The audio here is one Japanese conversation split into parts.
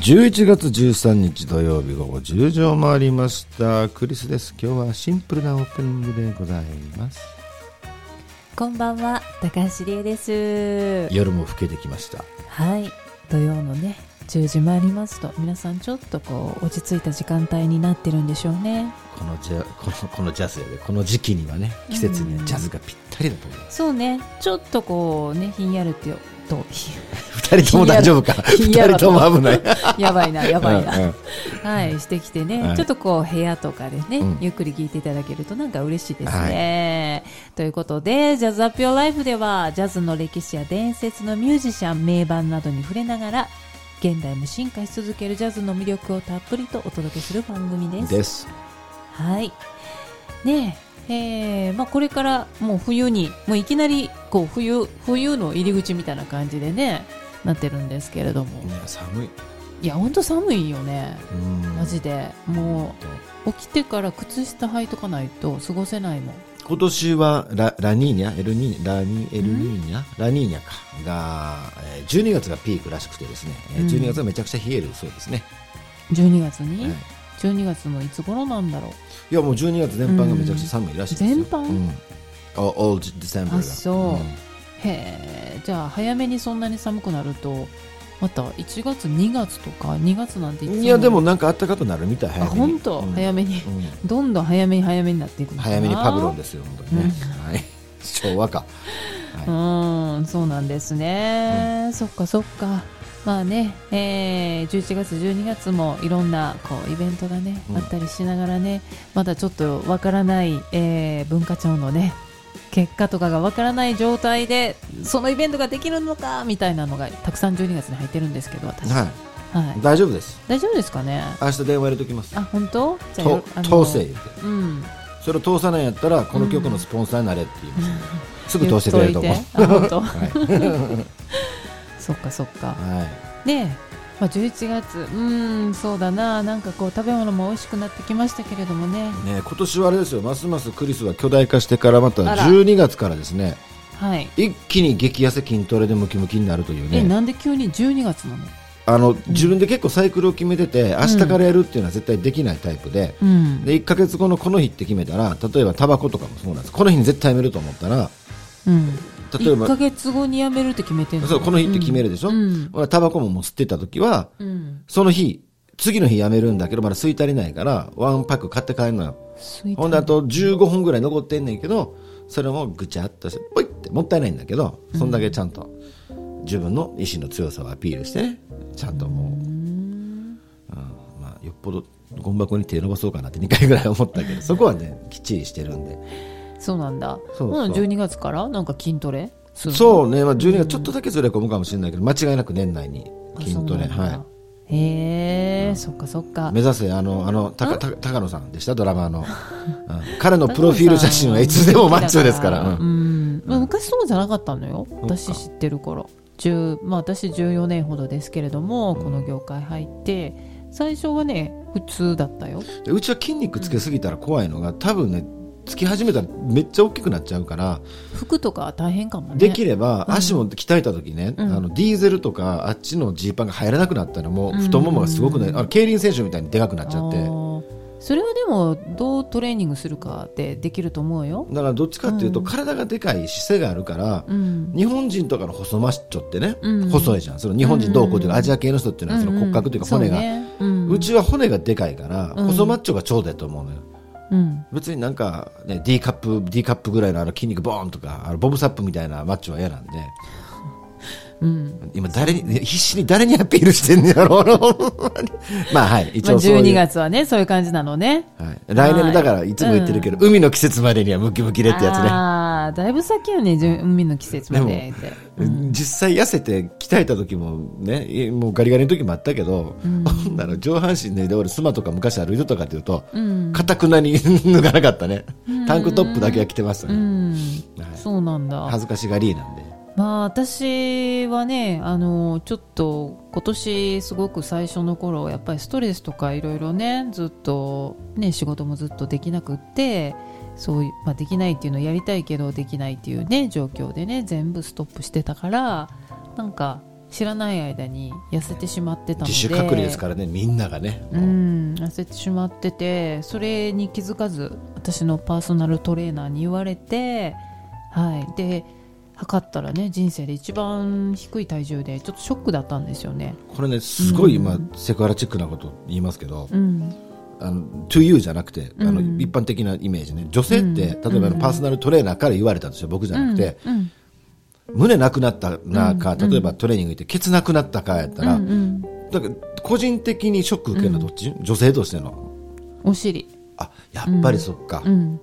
11月13日土曜日午後10時を回りました。クリスです。今日はシンプルなオープニングでございます。こんばんは。高橋理恵です。夜も更けてきました。はい。土曜のね10時回りますと。皆さんちょっとこう落ち着いた時間帯になってるんでしょうね。このジャこのこのジャズやで。この時期にはね季節にはジャズがぴったりだと思います、そうね。ちょっとこうねひんやるってよと 二人とも大丈夫かひんやら二人とも危ない。やばいなやばいな、うんうん。はいしてきてね、はい。ちょっとこう部屋とかでね、うん。ゆっくり聞いていただけるとなんか嬉しいですね、ということで「ジャズアップヨーライフではジャズの歴史や伝説のミュージシャン名盤などに触れながら現代も進化し続けるジャズの魅力をたっぷりとお届けする番組ですですはい。ねえ、えーまあ、これからもう冬に、もういきなりこう冬、冬の入り口みたいな感じでね、なってるんですけれども。いや寒いいや、ほんと寒いよね。うんマジで。もう、起きてから靴下履いとかないと過ごせないもん。今年はララニーニャ？エルニーラニエルニーニャ？ラニーニャか。が、えー12月がピークらしくてですね、えーうん。12月はめちゃくちゃ冷えるそうですね、12月に、はい。12月のいつ頃なんだろいやもう12月全般がめちゃくちゃ寒いらしいですよ、全般？うん、お All December が。あそう。う。へえ、じゃあ早めにそんなに寒くなると、また1月、2月とか、2月なんていいやでもなんか暖かくなるみたいあ、早めに。本当、うん。早めに。うん。どんどん早めに早めになっていく早めにパブロンですよ本当にね、はい。昭和か、うはーんそうなんですね、そっかそっか。まあね、えー、11月12月もいろんなこうイベントがね、うん。あったりしながらねまだちょっとわからない、えー文化庁のね結果とかがわからない状態でそのイベントができるのかみたいなのがたくさん12月に入ってるんですけど私、いはい。はい、大丈夫です。大丈夫ですかね？明日電話入れときます。あ本当？じゃあ通せ言ってうん。それを通さないんやったらこの曲のスポンサーになれって言います、すぐ通してくれると思う。はい。そっかそっか。はい。ねえ、まあ、11月。うーんそうだな。なんかこう食べ物も美味しくなってきましたけれどもね。ね、今年はあれですよ。ますますクリスは巨大化してからまたあら。12月からですね。はい。一気に激痩せ筋トレでムキムキになるというえねなんで急に12月なの？あの自分で結構サイクルを決めてて明日からやるっていうのは絶対できないタイプで,、うん。で1か月後のこの日って決めたら例えばタバコとかもそうなんです。この日に絶対やめると思ったらうん。1例えば。ヶ月後に辞めるって決めてんの？そうこの日って決めるでしょ、うん。タバコももう吸ってた時はうん。その日次の日やめるんだけどまだ吸い足りないからワンパック買って帰るのよ。ほんであと15本ぐらい残ってんねんけどそれもぐちゃっとしてポイってもったいないんだけどそんだけちゃんと自分の意志の強さをアピールしてねちゃんともう、うん。まあ、よっぽどゴミ箱に手伸ばそうかなって2回ぐらい思ったけどそこはねきっちりしてるんでそうなんだ。そうそう。ほな12月から？なんか筋トレ？そうね、まあ、12月ちょっとだけずれ込むかもしれないけど間違いなく年内にあ筋トレ。はへえそっかそっか。い目指せあのあのたかた高野さんでした？ドラマーの、うん。彼のプロフィール写真はいつでもマッチョですから、ううん。ん、まあ昔そうじゃなかったのよ。私知ってる頃。10まあ私14年ほどですけれどもこの業界入って最初はね普通だったよ。でうちは筋肉つけすぎたら怖いのが多分ねつき始めたらめっちゃ大きくなっちゃうから、服とか大変かもね。できれば足も鍛えた時ね、うん。あのディーゼルとかあっちのジーパンが入らなくなったらもう太ももがすごくね、あの競輪選手みたいにでかくなっちゃって。それはでもどうトレーニングするかってできると思うよ。だからどっちかっていうと、うん。体がでかい姿勢があるから、うん。日本人とかの細マッチョってね、うん。細いじゃん。その日本人どうこうというか、うん。アジア系の人っていうのはその骨格というか骨が、うねうんちは骨がでかいから、うん。細マッチョがちょうどやと思うのよ別になんか、ね、D カップ D カップぐらいのあの筋肉ボーンとかあのボブサップみたいなマッチは嫌なんで。うん。今誰に必死に誰にアピールしてんねやろう まあはい。一まあ、応そういう、12月はねそういう感じなのね。はい、来年のだからいつも言ってるけど、海の季節までにはムキムキでってやつね。ああだいぶ先よね海の季節までって。実際痩せて鍛えた時もねいもうガリガリの時もあったけど、ほん。なら上半身脱いで俺スマとか昔歩いてたかっていうとうん。かたくなに脱がなかったね。タンクトップだけは着てましたね、うん。はい。そうなんだ。恥ずかしがりなんでまあ私はねあのちょっと今年すごく最初の頃やっぱりストレスとかいろいろねずっとね仕事もずっとできなくってそういう、まあ、できないっていうのをやりたいけどできないっていうね状況でね全部ストップしてたからなんか知らない間に痩せてしまってたので。自主隔離ですからねみんながね、うん痩せてしまっててそれに気づかず私のパーソナルトレーナーに言われてはい。で測ったらね人生で一番低い体重でちょっとショックだったんですよね。これねすごい今、セクハラチックなこと言いますけど、うん。あの to you じゃなくて、あのうん。一般的なイメージね。女性って、うん。例えばパーソナルトレーナーから言われたとして僕じゃなくて、うん。胸なくなったなか、例えばトレーニング行ってケツなくなったかやったら、だから個人的にショック受けるのはどっち、女性としての。お尻。あやっぱりそっか、うん。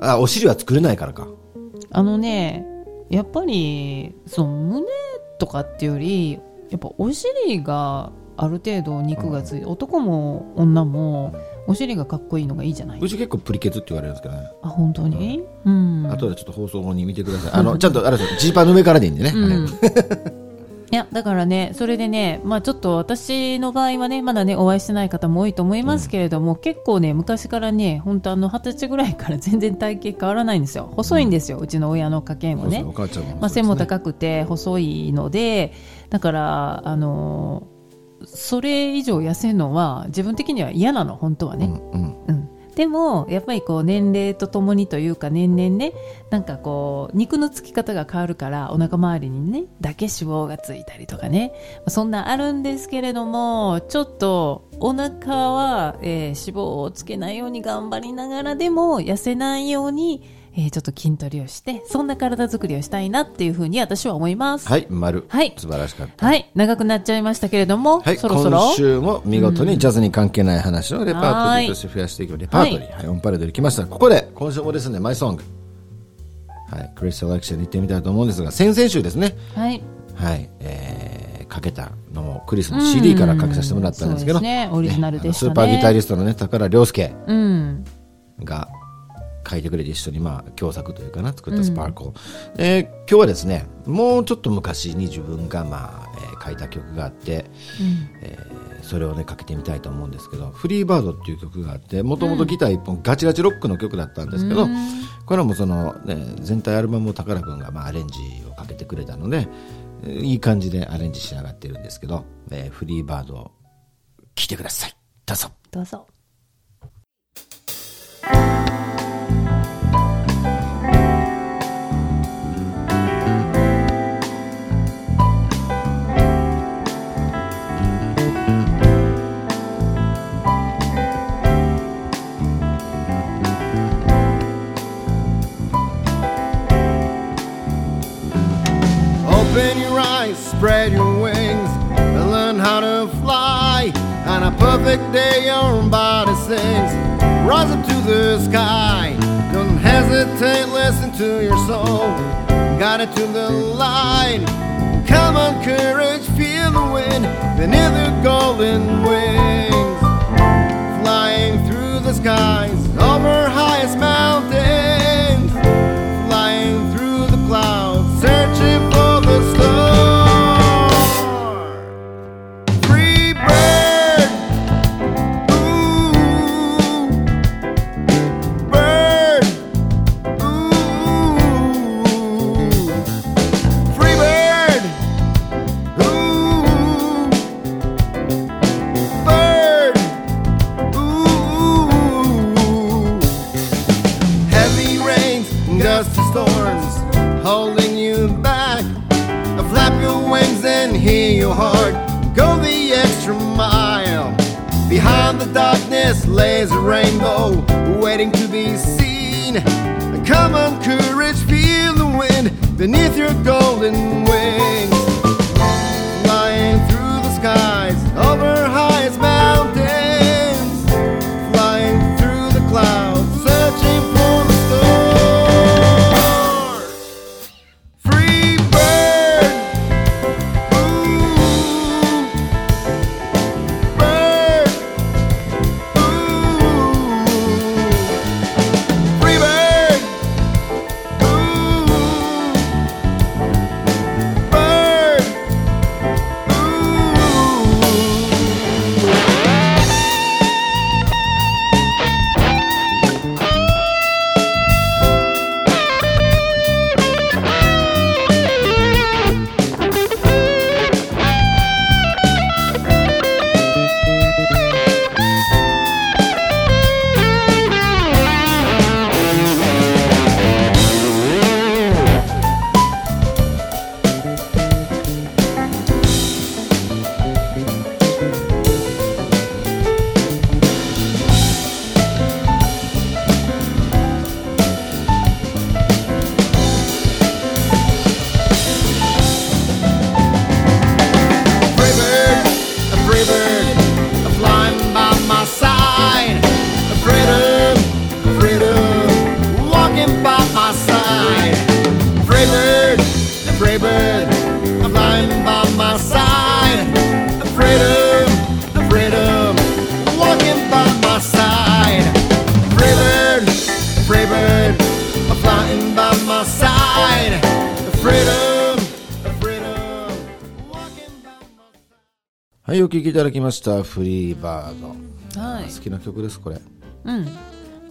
あお尻は作れないからか。あのねやっぱりその胸とかっていうよりやっぱお尻がある程度肉がついて、男も女もお尻がかっこいいのがいいじゃない？うち結構プリケツって言われるんですけどね、あ本当に？うん。あとでちょっと放送後に見てください。あのちゃんとあれですよ。ジーパンの上からでいいんでね、うん。はいいやだからねそれでねまあちょっと私の場合はねまだねお会いしてない方も多いと思いますけれども、結構ね昔からね本当あの二十歳ぐらいから 全然体型変わらないんですよ。細いんですよ、うちの親の家系もね。まあ、背も高くて細いのでだからあのそれ以上痩せるのは自分的には嫌なの本当はね、うんうん。うんでもやっぱりこう年齢とともにというか年々ねなんかこう肉のつき方が変わるからお腹周りにねだけ脂肪がついたりとかねそんなあるんですけれどもちょっとお腹は、えー脂肪をつけないように頑張りながらでも痩せないように、えーちょっと筋トレをしてそんな体作りをしたいなっていうふうに私は思います。はい丸、はい。素晴らしかった。はい、長くなっちゃいましたけれども、はい、そろそろ。今週も見事にジャズに関係ない話をレパートリーとして増やしていくレパートリー、はいオンパレードに来ました。ここで今週もですねマイソング。はい。クリスタルアクションに行ってみたいと思うんですが先々週ですね。はい、はい、えー、かけたのもクリスの CD からかけさせてもらったんですけど、ね。オリジナルでしたね。あのスーパーギタリストのね宝良介うん、が書いてくれて一緒にまあ共作というかな作ったスパークル、えー今日はですねもうちょっと昔に自分がまあ、えー書いた曲があって、えーそれをねかけてみたいと思うんですけど「フリーバード」っていう曲があってもともとギター一本ガチガチロックの曲だったんですけど、これはもうその、ね、全体アルバムを宝君がまあアレンジをかけてくれたので、えーいい感じでアレンジし上がってるんですけど「えーフリーバード」を聴いてください。どうぞ。どうぞ。Perfect day, your body sings. Rise up to the sky. Don't hesitate, listen to your soul. Got it to the light. Beneath your golden 聴きいただきましたフリーバード。はい。好きな曲ですこれ。うん。こ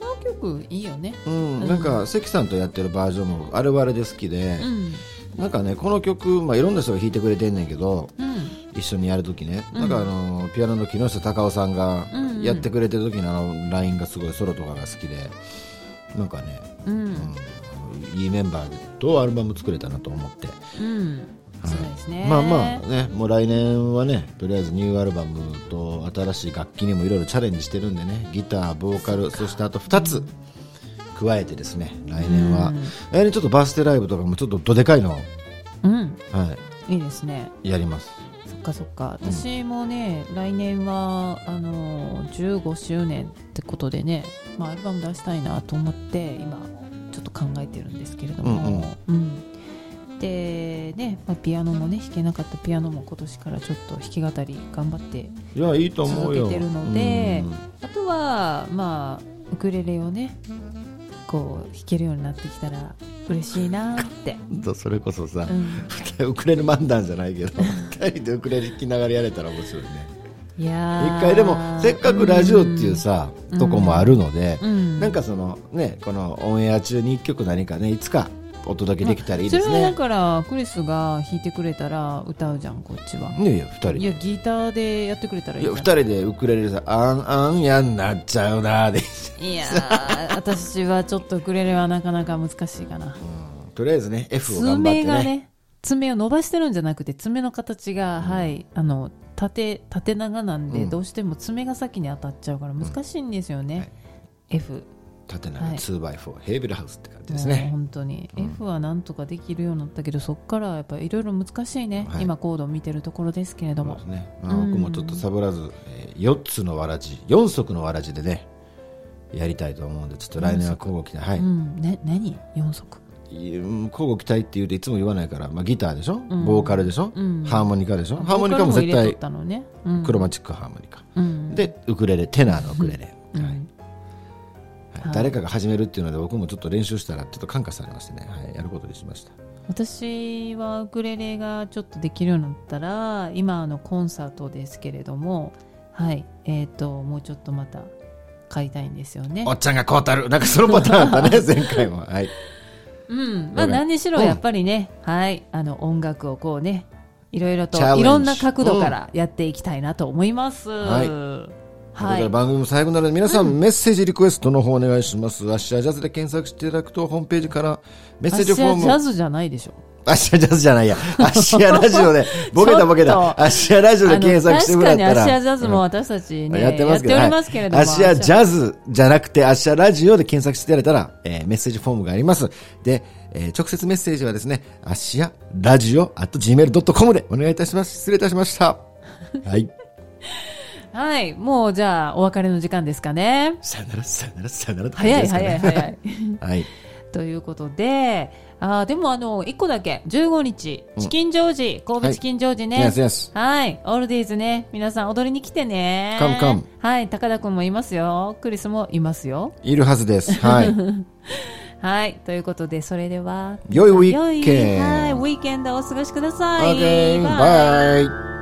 の曲いいよね。うん、なんか関さんとやってるバージョンもあれはあれで好きで、うん。なんかねこの曲、まあ、いろんな人が弾いてくれてんねんけどうん。一緒にやるときね、なんかあのピアノの木下隆夫さんがうん。うんやってくれてる時のあのラインがすごいソロとかが好きでなんかね、うん。いいメンバーとアルバム作れたなと思って。うんそうですね。まあまあねもう来年はねとりあえずニューアルバムと新しい楽器にもいろいろチャレンジしてるんでねギターボーカルそしてあと2つ加えてですね来年は、来年ちょっとバースデーライブとかもちょっとどでかいのを、うん。はい。いですね。い、やります。そっかそっか。私もね、来年はあの15周年ってことでね、まあ、アルバム出したいなと思って今ちょっと考えてるんですけれども、うんでね、まあ、ピアノもね弾けなかったピアノも今年からちょっと弾き語り頑張っていやいいと思うよ。続けてるのでうん。あとはまあウクレレをねこう弾けるようになってきたら嬉しいなって、とそれこそさ、うん、ウクレレ漫談じゃないけど二人でウクレレ弾きながらやれたら面白いね。いやー。一回でもせっかくラジオっていうさ、うん。とこもあるので、うん。なんかそのねこのオンエア中に一曲何かねいつかお届けできたらいいですそれはだねからクリスが弾いてくれたら歌うじゃんこっちは、いやいや二人で。いやギターでやってくれたらいいいや二人でウクレレでさ。あんあんやんなっちゃうなで、いやー私はちょっとウクレレはなかなか難しいかな。とりあえずね F を頑張ってね。爪がね爪を伸ばしてるんじゃなくて爪の形が、はいあの縦縦長なんで、うん。どうしても爪が先に当たっちゃうから難しいんですよね、はい。F 縦長はい。2x4、ヘーベルハウスって感じですね。本当に、うん。F はなんとかできるようになったけどそっからやっぱりいろいろ難しいね、はい。今コードを見てるところですけれども。そうですね、まあうん僕もちょっとサボらず、え4つのわらじ4足のわらじでねやりたいと思うんでちょっと来年は交互期待。はい、うん。ね何？4足。交互期待って言うといつも言わないから、まあ、ギターでしょ、ん。ボーカルでしょ、うん。ハーモニカでしょ？ハーモニカも絶対たのね、うん。クロマチックハーモニカ、うんでウクレレテナーのウクレレ、うん。はいはい。誰かが始めるっていうので僕もちょっと練習したらちょっと感化されましてね、はい、やることにしました。私はウクレレがちょっとできるようになったら今あのコンサートですけれどもはい。えっ、ともうちょっとまた買いたいんですよね。おっちゃんがこうたる。なんかそのパターンあったね 前回も。はい。うん。まあ何にしろうん。やっぱりね、はい。あの音楽をこうねいろいろといろんな角度からやっていきたいなと思います、はいはい番組も最後なので皆さん、メッセージリクエストの方お願いします。アッシャージャズで検索していただくとホームページからメッセージフォームアッシャージャズじゃないでしょアッシャージャズじゃないや。アッシャーラジオで、ボケたボケた。アッシャーラジオで検索してもらったら。確かにアッシャージャズも私たちね、やってますけど、やっておりますけれども、はいアッシャージャズじゃなくて、アッシャーラジオで検索していただいたら、えーメッセージフォームがあります。で、えー直接メッセージはですね、アッシャーラジオ at gmail.com でお願いいたします。失礼いたしました。はい。はい、もうじゃあお別れの時間ですかね。さよなら、さよなら、さよならって感早いじですかね早い早い。はい。ということで、あーでもあの、1個だけ、15日、チキンジョージ、神戸チキンジョージね。Yes, yes. はい、オールディーズね、皆さん踊りに来てね。Come, come はい、高田くんもいますよ。クリスもいますよ。いるはずです。はい。はい、ということで、それでは。良いウィーケン良いはい、ウィーケンドをお過ごしください。Okay, bye.